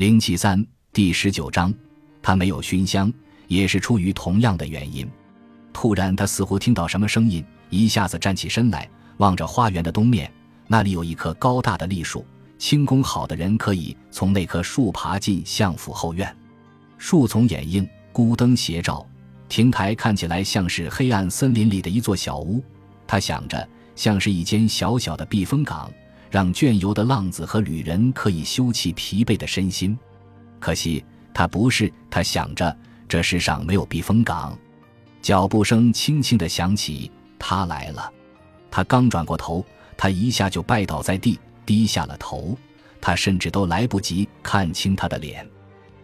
零七三第十九章，他没有熏香，也是出于同样的原因。突然，他似乎听到什么声音，一下子站起身来，望着花园的东面，那里有一棵高大的栗树，轻功好的人可以从那棵树爬进相府后院。树丛掩映，孤灯斜照，亭台看起来像是黑暗森林里的一座小屋。他想着，像是一间小小的避风港。让倦游的浪子和旅人可以休憩疲惫的身心，可惜他不是。他想着，这世上没有避风港。脚步声轻轻的响起，他来了。他刚转过头，他一下就拜倒在地，低下了头。他甚至都来不及看清他的脸。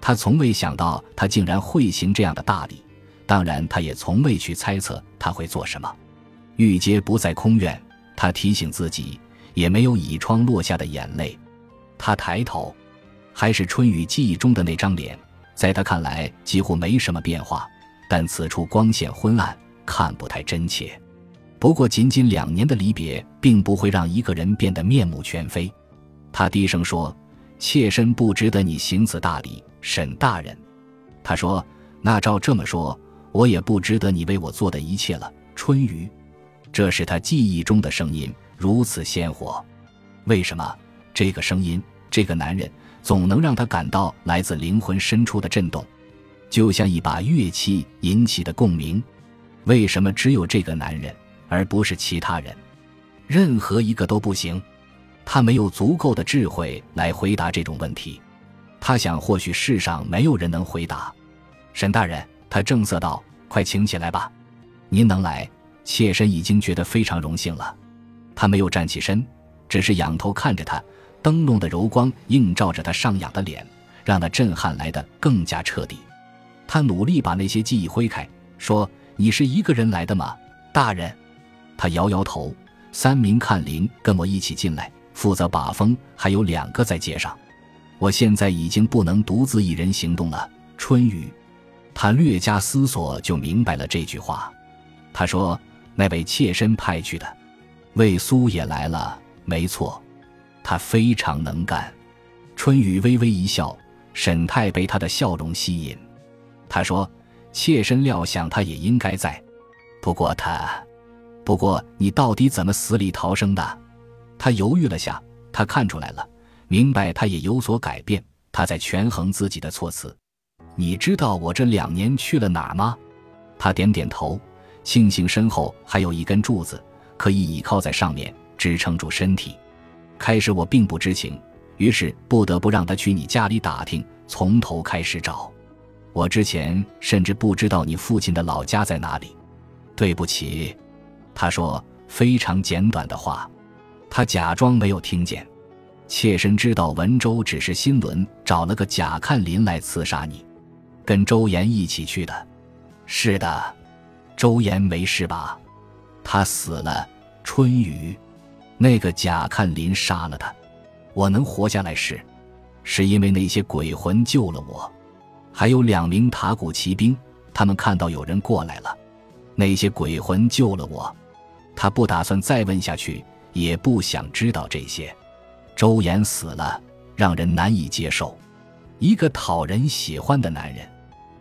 他从未想到他竟然会行这样的大礼，当然，他也从未去猜测他会做什么。玉阶不在空院，他提醒自己。也没有倚窗落下的眼泪，他抬头，还是春雨记忆中的那张脸，在他看来几乎没什么变化，但此处光线昏暗，看不太真切。不过，仅仅两年的离别，并不会让一个人变得面目全非。他低声说：“妾身不值得你行此大礼，沈大人。”他说：“那照这么说，我也不值得你为我做的一切了。”春雨，这是他记忆中的声音。如此鲜活，为什么这个声音，这个男人总能让他感到来自灵魂深处的震动，就像一把乐器引起的共鸣？为什么只有这个男人，而不是其他人？任何一个都不行。他没有足够的智慧来回答这种问题。他想，或许世上没有人能回答。沈大人，他正色道：“快请起来吧。您能来，妾身已经觉得非常荣幸了。”他没有站起身，只是仰头看着他。灯笼的柔光映照着他上仰的脸，让那震撼来得更加彻底。他努力把那些记忆挥开，说：“你是一个人来的吗，大人？”他摇摇头。三名看林跟我一起进来，负责把风，还有两个在街上。我现在已经不能独自一人行动了。春雨，他略加思索就明白了这句话。他说：“那位妾身派去的。”魏苏也来了，没错，他非常能干。春雨微微一笑，沈泰被他的笑容吸引。他说：“妾身料想他也应该在，不过他……不过你到底怎么死里逃生的？”他犹豫了下，他看出来了，明白他也有所改变。他在权衡自己的措辞。你知道我这两年去了哪儿吗？他点点头，庆幸身后还有一根柱子。可以倚靠在上面支撑住身体。开始我并不知情，于是不得不让他去你家里打听，从头开始找。我之前甚至不知道你父亲的老家在哪里。对不起，他说非常简短的话。他假装没有听见。妾身知道文州只是新伦找了个贾看林来刺杀你，跟周岩一起去的。是的，周岩没事吧？他死了，春雨，那个贾看林杀了他。我能活下来是，是因为那些鬼魂救了我，还有两名塔古骑兵，他们看到有人过来了，那些鬼魂救了我。他不打算再问下去，也不想知道这些。周岩死了，让人难以接受，一个讨人喜欢的男人。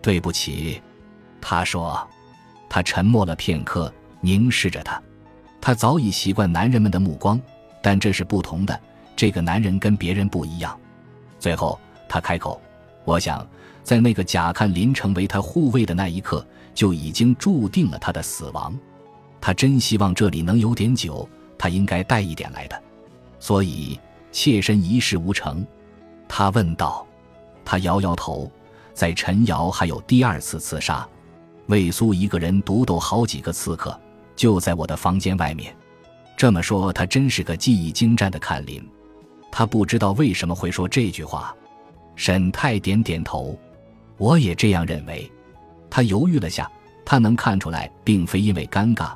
对不起，他说。他沉默了片刻。凝视着他，他早已习惯男人们的目光，但这是不同的。这个男人跟别人不一样。最后，他开口：“我想，在那个贾看林成为他护卫的那一刻，就已经注定了他的死亡。他真希望这里能有点酒，他应该带一点来的。所以，妾身一事无成。”他问道。他摇摇头。在陈瑶还有第二次刺杀。魏苏一个人独斗好几个刺客，就在我的房间外面。这么说，他真是个技艺精湛的看林。他不知道为什么会说这句话。沈泰点点头，我也这样认为。他犹豫了下，他能看出来，并非因为尴尬，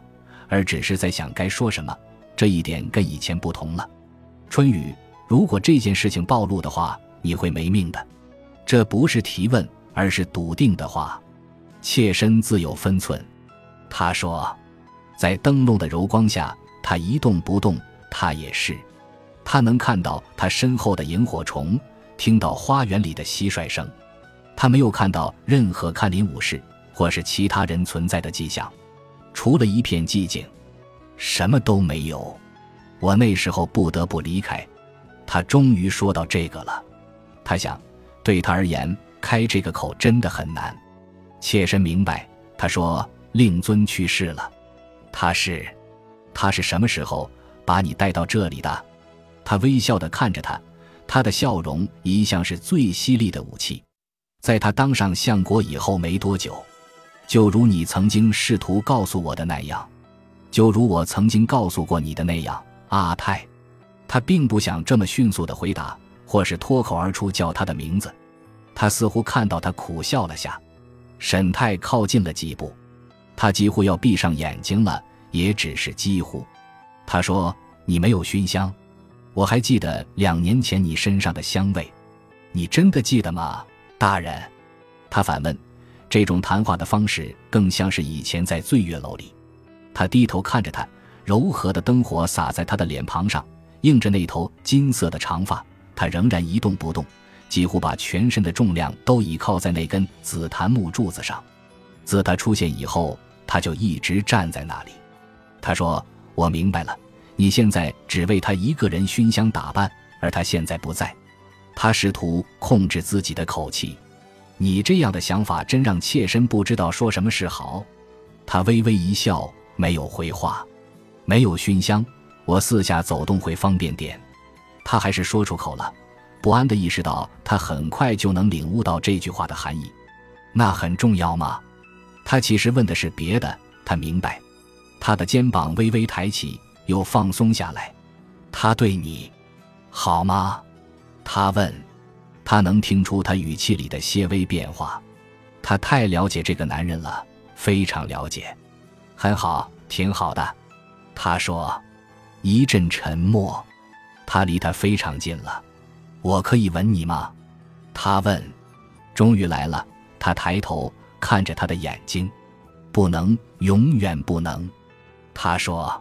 而只是在想该说什么。这一点跟以前不同了。春雨，如果这件事情暴露的话，你会没命的。这不是提问，而是笃定的话。妾身自有分寸，他说，在灯笼的柔光下，他一动不动。他也是，他能看到他身后的萤火虫，听到花园里的蟋蟀声。他没有看到任何看林武士或是其他人存在的迹象，除了一片寂静，什么都没有。我那时候不得不离开。他终于说到这个了。他想，对他而言，开这个口真的很难。妾身明白。他说：“令尊去世了。他是，他是什么时候把你带到这里的？”他微笑地看着他，他的笑容一向是最犀利的武器。在他当上相国以后没多久，就如你曾经试图告诉我的那样，就如我曾经告诉过你的那样，阿泰。他并不想这么迅速地回答，或是脱口而出叫他的名字。他似乎看到他苦笑了下。沈泰靠近了几步，他几乎要闭上眼睛了，也只是几乎。他说：“你没有熏香，我还记得两年前你身上的香味，你真的记得吗，大人？”他反问。这种谈话的方式更像是以前在醉月楼里。他低头看着他，柔和的灯火洒在他的脸庞上。映着那头金色的长发，他仍然一动不动，几乎把全身的重量都倚靠在那根紫檀木柱子上。自他出现以后，他就一直站在那里。他说：“我明白了，你现在只为他一个人熏香打扮，而他现在不在。”他试图控制自己的口气。你这样的想法真让妾身不知道说什么是好。他微微一笑，没有回话。没有熏香。我四下走动会方便点，他还是说出口了，不安地意识到他很快就能领悟到这句话的含义。那很重要吗？他其实问的是别的。他明白，他的肩膀微微抬起，又放松下来。他对你好吗？他问。他能听出他语气里的些微变化。他太了解这个男人了，非常了解。很好，挺好的。他说。一阵沉默，他离他非常近了。我可以吻你吗？他问。终于来了。他抬头看着他的眼睛。不能，永远不能。他说。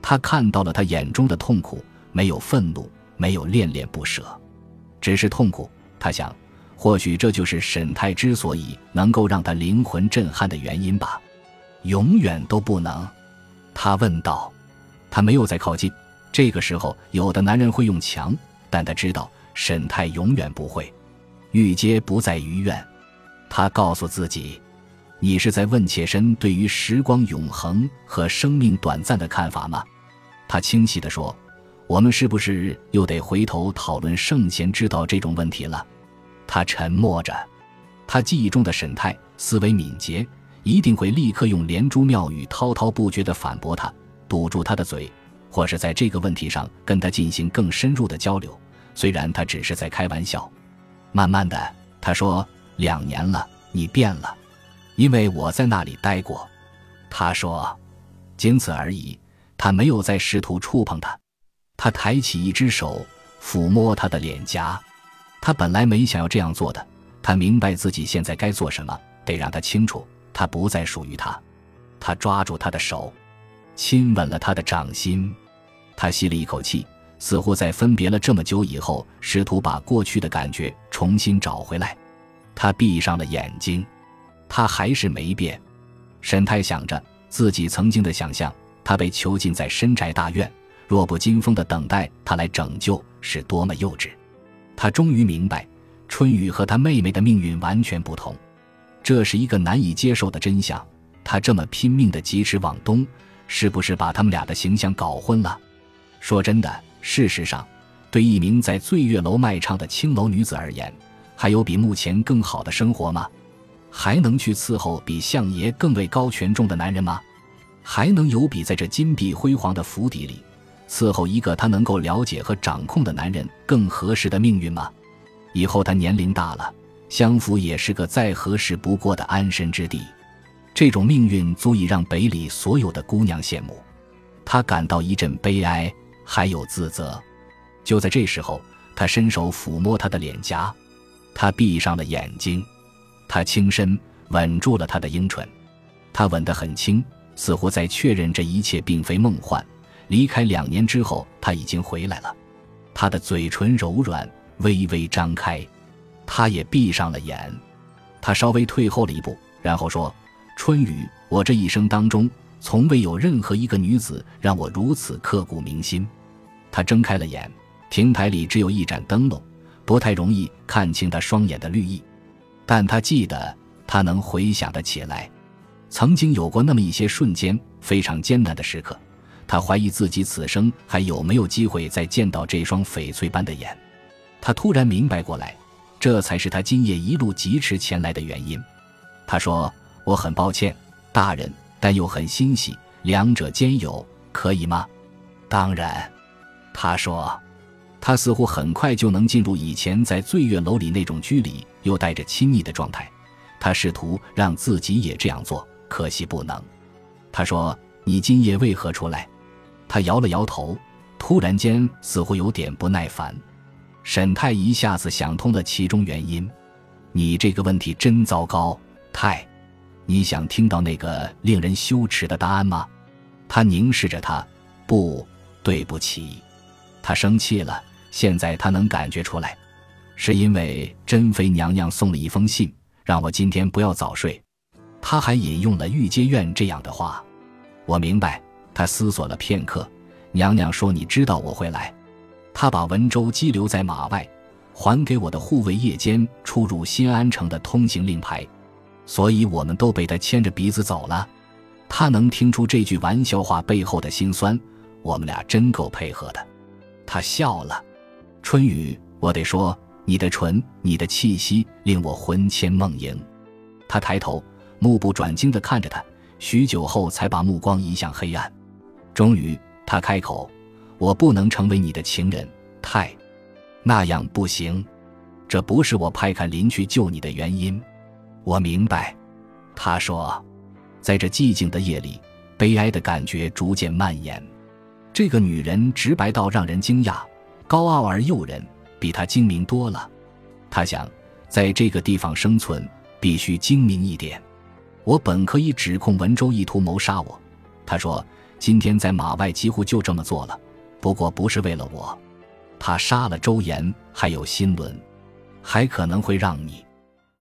他看到了他眼中的痛苦，没有愤怒，没有恋恋不舍，只是痛苦。他想，或许这就是沈泰之所以能够让他灵魂震撼的原因吧。永远都不能。他问道。他没有再靠近。这个时候，有的男人会用强，但他知道沈泰永远不会。玉阶不在于愿，他告诉自己：“你是在问妾身对于时光永恒和生命短暂的看法吗？”他清晰地说：“我们是不是又得回头讨论圣贤之道这种问题了？”他沉默着。他记忆中的沈泰思维敏捷，一定会立刻用连珠妙语滔滔不绝地反驳他。堵住他的嘴，或是在这个问题上跟他进行更深入的交流。虽然他只是在开玩笑。慢慢的，他说：“两年了，你变了，因为我在那里待过。”他说：“仅此而已。”他没有再试图触碰他。他抬起一只手抚摸他的脸颊。他本来没想要这样做的。他明白自己现在该做什么，得让他清楚，他不再属于他。他抓住他的手。亲吻了他的掌心，他吸了一口气，似乎在分别了这么久以后，试图把过去的感觉重新找回来。他闭上了眼睛，他还是没变。沈泰想着自己曾经的想象，他被囚禁在深宅大院，弱不禁风的等待他来拯救，是多么幼稚。他终于明白，春雨和他妹妹的命运完全不同，这是一个难以接受的真相。他这么拼命的疾驰往东。是不是把他们俩的形象搞混了？说真的，事实上，对一名在醉月楼卖唱的青楼女子而言，还有比目前更好的生活吗？还能去伺候比相爷更位高权重的男人吗？还能有比在这金碧辉煌的府邸里伺候一个他能够了解和掌控的男人更合适的命运吗？以后他年龄大了，相府也是个再合适不过的安身之地。这种命运足以让北里所有的姑娘羡慕，他感到一阵悲哀，还有自责。就在这时候，他伸手抚摸她的脸颊，他闭上了眼睛，他轻身吻住了她的樱唇，他吻得很轻，似乎在确认这一切并非梦幻。离开两年之后，他已经回来了，他的嘴唇柔软，微微张开，他也闭上了眼。他稍微退后了一步，然后说：“春雨，我这一生当中，从未有任何一个女子让我如此刻骨铭心。”他睁开了眼，亭台里只有一盏灯笼，不太容易看清他双眼的绿意，但他记得，他能回想得起来，曾经有过那么一些瞬间，非常艰难的时刻。他怀疑自己此生还有没有机会再见到这双翡翠般的眼。他突然明白过来。这才是他今夜一路疾驰前来的原因。他说：“我很抱歉，大人，但又很欣喜，两者兼有，可以吗？”当然，他说。他似乎很快就能进入以前在醉月楼里那种拘礼又带着亲昵的状态。他试图让自己也这样做，可惜不能。他说：“你今夜为何出来？”他摇了摇头，突然间似乎有点不耐烦。沈太一下子想通了其中原因，你这个问题真糟糕，太，你想听到那个令人羞耻的答案吗？他凝视着他，不，对不起，他生气了。现在他能感觉出来，是因为珍妃娘娘送了一封信，让我今天不要早睡。他还引用了御阶院这样的话，我明白。他思索了片刻，娘娘说：“你知道我会来。”他把文州羁留在马外，还给我的护卫夜间出入新安城的通行令牌，所以我们都被他牵着鼻子走了。他能听出这句玩笑话背后的辛酸，我们俩真够配合的。他笑了，春雨，我得说，你的唇，你的气息，令我魂牵梦萦。他抬头，目不转睛地看着他，许久后才把目光移向黑暗。终于，他开口。我不能成为你的情人，太，那样不行。这不是我派看林去救你的原因。我明白，他说，在这寂静的夜里，悲哀的感觉逐渐蔓延。这个女人直白到让人惊讶，高傲而诱人，比他精明多了。他想，在这个地方生存，必须精明一点。我本可以指控文州意图谋杀我。他说，今天在马外几乎就这么做了。不过不是为了我，他杀了周岩，还有新伦，还可能会让你。